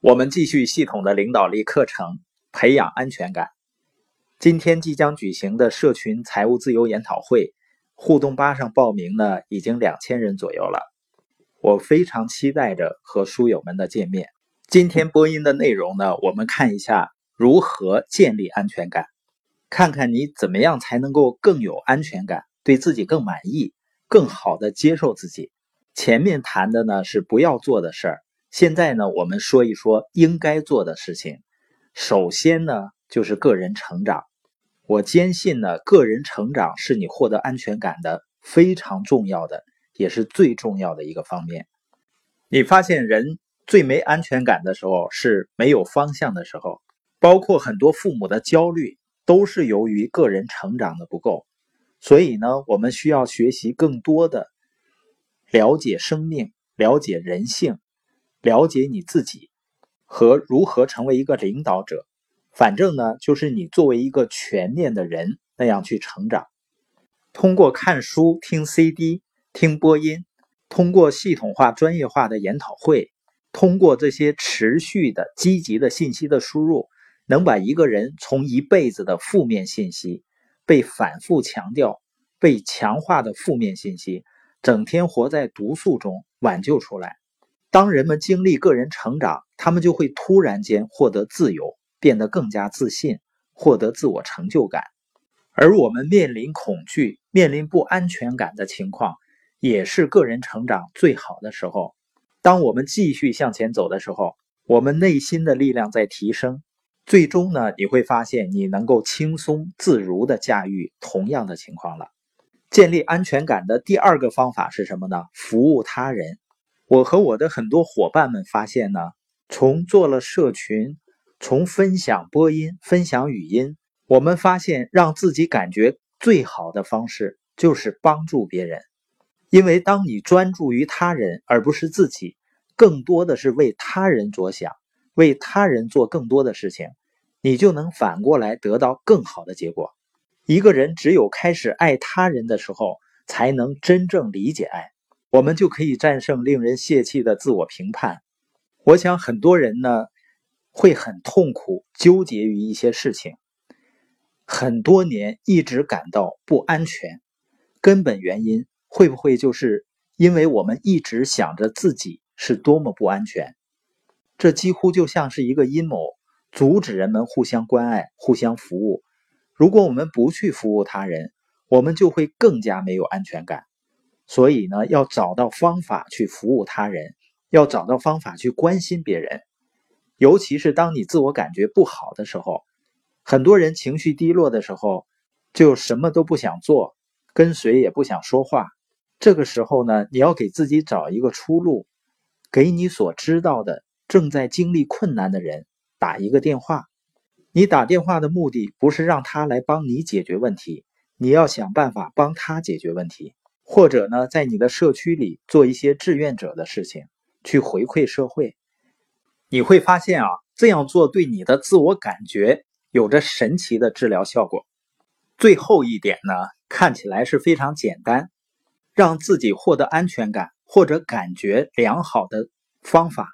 我们继续系统的领导力课程，培养安全感。今天即将举行的社群财务自由研讨会，互动吧上报名呢已经两千人左右了。我非常期待着和书友们的见面。今天播音的内容呢，我们看一下如何建立安全感，看看你怎么样才能够更有安全感，对自己更满意，更好的接受自己。前面谈的呢是不要做的事儿。现在呢，我们说一说应该做的事情。首先呢，就是个人成长。我坚信呢，个人成长是你获得安全感的非常重要的，也是最重要的一个方面。你发现人最没安全感的时候是没有方向的时候，包括很多父母的焦虑都是由于个人成长的不够。所以呢，我们需要学习更多的了解生命，了解人性。了解你自己和如何成为一个领导者，反正呢，就是你作为一个全面的人那样去成长。通过看书、听 CD、听播音，通过系统化、专业化的研讨会，通过这些持续的积极的信息的输入，能把一个人从一辈子的负面信息、被反复强调、被强化的负面信息，整天活在毒素中挽救出来。当人们经历个人成长，他们就会突然间获得自由，变得更加自信，获得自我成就感。而我们面临恐惧、面临不安全感的情况，也是个人成长最好的时候。当我们继续向前走的时候，我们内心的力量在提升，最终呢，你会发现你能够轻松自如地驾驭同样的情况了。建立安全感的第二个方法是什么呢？服务他人。我和我的很多伙伴们发现呢，从做了社群，从分享播音、分享语音，我们发现让自己感觉最好的方式就是帮助别人。因为当你专注于他人而不是自己，更多的是为他人着想，为他人做更多的事情，你就能反过来得到更好的结果。一个人只有开始爱他人的时候，才能真正理解爱。我们就可以战胜令人泄气的自我评判。我想很多人呢会很痛苦，纠结于一些事情，很多年一直感到不安全。根本原因会不会就是因为我们一直想着自己是多么不安全？这几乎就像是一个阴谋，阻止人们互相关爱、互相服务。如果我们不去服务他人，我们就会更加没有安全感。所以呢，要找到方法去服务他人，要找到方法去关心别人。尤其是当你自我感觉不好的时候，很多人情绪低落的时候，就什么都不想做，跟谁也不想说话。这个时候呢，你要给自己找一个出路，给你所知道的正在经历困难的人打一个电话。你打电话的目的不是让他来帮你解决问题，你要想办法帮他解决问题。或者呢，在你的社区里做一些志愿者的事情，去回馈社会，你会发现啊，这样做对你的自我感觉有着神奇的治疗效果。最后一点呢，看起来是非常简单，让自己获得安全感或者感觉良好的方法，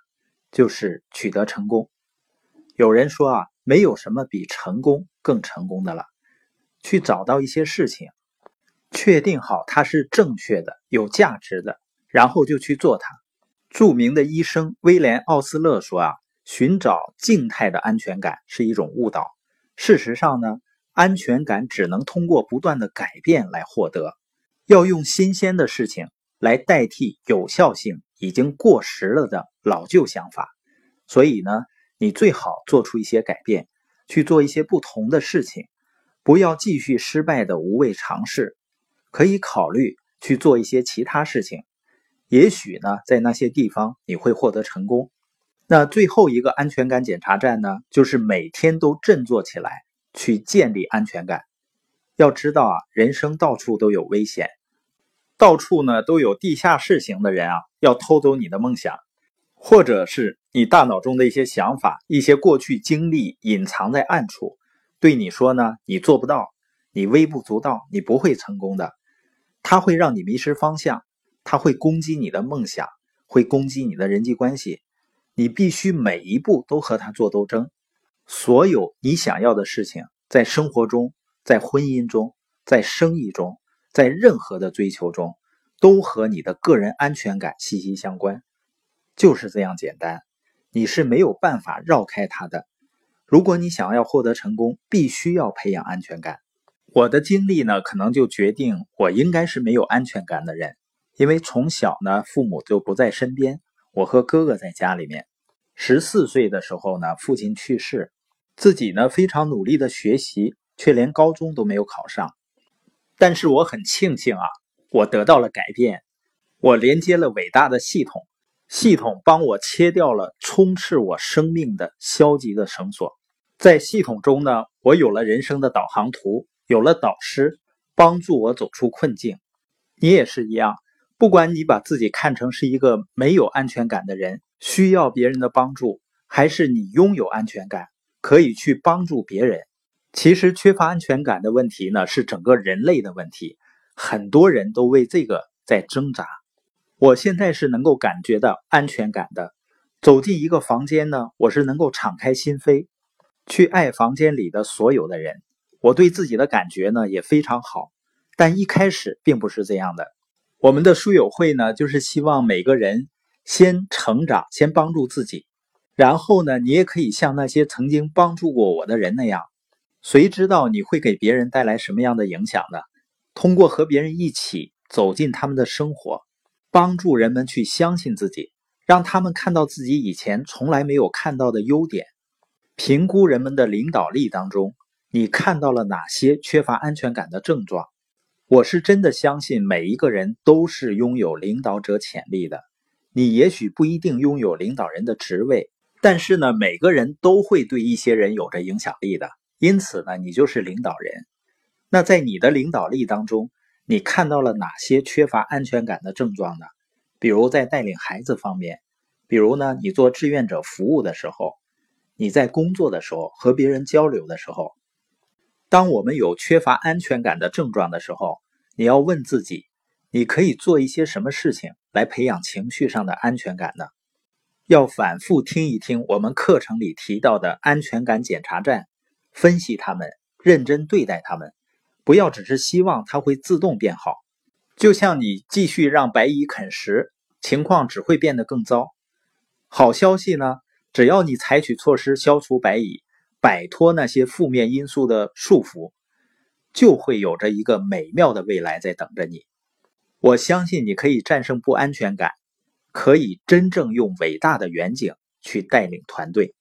就是取得成功。有人说啊，没有什么比成功更成功的了，去找到一些事情。确定好它是正确的、有价值的，然后就去做它。著名的医生威廉·奥斯勒说：“啊，寻找静态的安全感是一种误导。事实上呢，安全感只能通过不断的改变来获得。要用新鲜的事情来代替有效性已经过时了的老旧想法。所以呢，你最好做出一些改变，去做一些不同的事情，不要继续失败的无谓尝试。”可以考虑去做一些其他事情，也许呢，在那些地方你会获得成功。那最后一个安全感检查站呢，就是每天都振作起来，去建立安全感。要知道啊，人生到处都有危险，到处呢都有地下室型的人啊，要偷走你的梦想，或者是你大脑中的一些想法、一些过去经历隐藏在暗处，对你说呢，你做不到，你微不足道，你不会成功的。它会让你迷失方向，它会攻击你的梦想，会攻击你的人际关系。你必须每一步都和它做斗争。所有你想要的事情，在生活中、在婚姻中、在生意中、在任何的追求中，都和你的个人安全感息息相关。就是这样简单，你是没有办法绕开它的。如果你想要获得成功，必须要培养安全感。我的经历呢，可能就决定我应该是没有安全感的人，因为从小呢，父母就不在身边，我和哥哥在家里面。十四岁的时候呢，父亲去世，自己呢非常努力的学习，却连高中都没有考上。但是我很庆幸啊，我得到了改变，我连接了伟大的系统，系统帮我切掉了充斥我生命的消极的绳索。在系统中呢，我有了人生的导航图，有了导师帮助我走出困境。你也是一样，不管你把自己看成是一个没有安全感的人，需要别人的帮助，还是你拥有安全感，可以去帮助别人。其实缺乏安全感的问题呢，是整个人类的问题，很多人都为这个在挣扎。我现在是能够感觉到安全感的，走进一个房间呢，我是能够敞开心扉。去爱房间里的所有的人，我对自己的感觉呢也非常好，但一开始并不是这样的。我们的书友会呢，就是希望每个人先成长，先帮助自己，然后呢，你也可以像那些曾经帮助过我的人那样。谁知道你会给别人带来什么样的影响呢？通过和别人一起走进他们的生活，帮助人们去相信自己，让他们看到自己以前从来没有看到的优点。评估人们的领导力当中，你看到了哪些缺乏安全感的症状？我是真的相信每一个人都是拥有领导者潜力的。你也许不一定拥有领导人的职位，但是呢，每个人都会对一些人有着影响力的。因此呢，你就是领导人。那在你的领导力当中，你看到了哪些缺乏安全感的症状呢？比如在带领孩子方面，比如呢，你做志愿者服务的时候。你在工作的时候和别人交流的时候，当我们有缺乏安全感的症状的时候，你要问自己：你可以做一些什么事情来培养情绪上的安全感呢？要反复听一听我们课程里提到的安全感检查站，分析他们，认真对待他们，不要只是希望它会自动变好。就像你继续让白蚁啃食，情况只会变得更糟。好消息呢？只要你采取措施消除白蚁，摆脱那些负面因素的束缚，就会有着一个美妙的未来在等着你。我相信你可以战胜不安全感，可以真正用伟大的远景去带领团队。